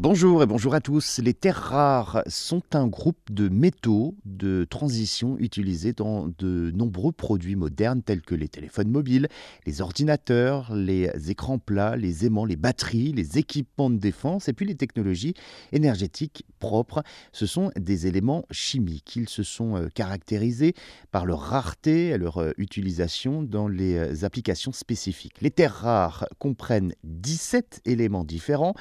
Bonjour et bonjour à tous. Les terres rares sont un groupe de métaux de transition utilisés dans de nombreux produits modernes tels que les téléphones mobiles, les ordinateurs, les écrans plats, les aimants, les batteries, les équipements de défense et puis les technologies énergétiques propres. Ce sont des éléments chimiques. Ils se sont euh, caractérisés par leur rareté et leur euh, utilisation dans les euh, applications spécifiques. Les terres rares comprennent 17 éléments différents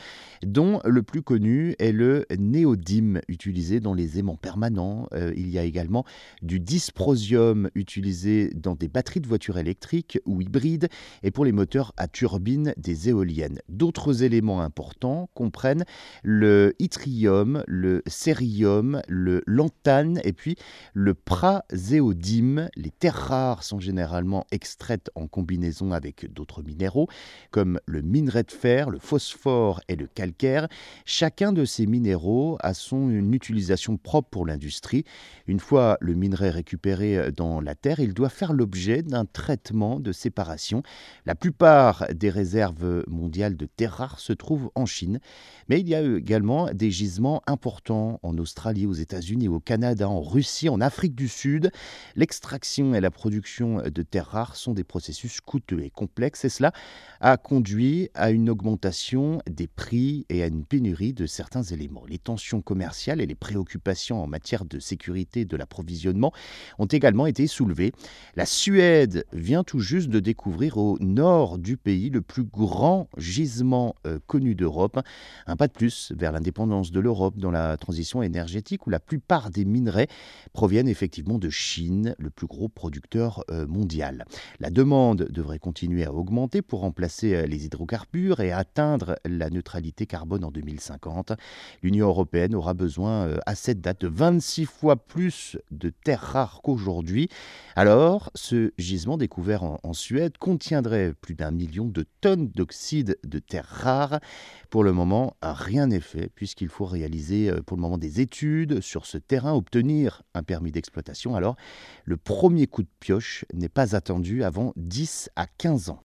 dont le plus connu est le néodyme utilisé dans les aimants permanents. Euh, il y a également du dysprosium utilisé dans des batteries de voitures électriques ou hybrides et pour les moteurs à turbine des éoliennes. D'autres éléments importants comprennent le yttrium, le cérium, le lantane et puis le praséodyme. Les terres rares sont généralement extraites en combinaison avec d'autres minéraux comme le minerai de fer, le phosphore et le calcaire. Chacun de ces minéraux a son utilisation propre pour l'industrie. Une fois le minerai récupéré dans la terre, il doit faire l'objet d'un traitement de séparation. La plupart des réserves mondiales de terres rares se trouvent en Chine, mais il y a également des gisements importants en Australie, aux États-Unis, au Canada, en Russie, en Afrique du Sud. L'extraction et la production de terres rares sont des processus coûteux et complexes et cela a conduit à une augmentation des prix et à une pénurie de certains éléments. Les tensions commerciales et les préoccupations en matière de sécurité de l'approvisionnement ont également été soulevées. La Suède vient tout juste de découvrir au nord du pays le plus grand gisement euh, connu d'Europe. Un pas de plus vers l'indépendance de l'Europe dans la transition énergétique où la plupart des minerais proviennent effectivement de Chine, le plus gros producteur euh, mondial. La demande devrait continuer à augmenter pour remplacer euh, les hydrocarbures et atteindre la neutralité carbone en 2050. L'Union européenne aura besoin euh, à cette date de 26 fois plus de terres rares qu'aujourd'hui. Alors, ce gisement découvert en, Suède contiendrait plus d'un million de tonnes d'oxyde de terres rares. Pour le moment, rien n'est fait puisqu'il faut réaliser euh, pour le moment des études sur ce terrain, obtenir un permis d'exploitation. Alors, le premier coup de pioche n'est pas attendu avant 10 à 15 ans.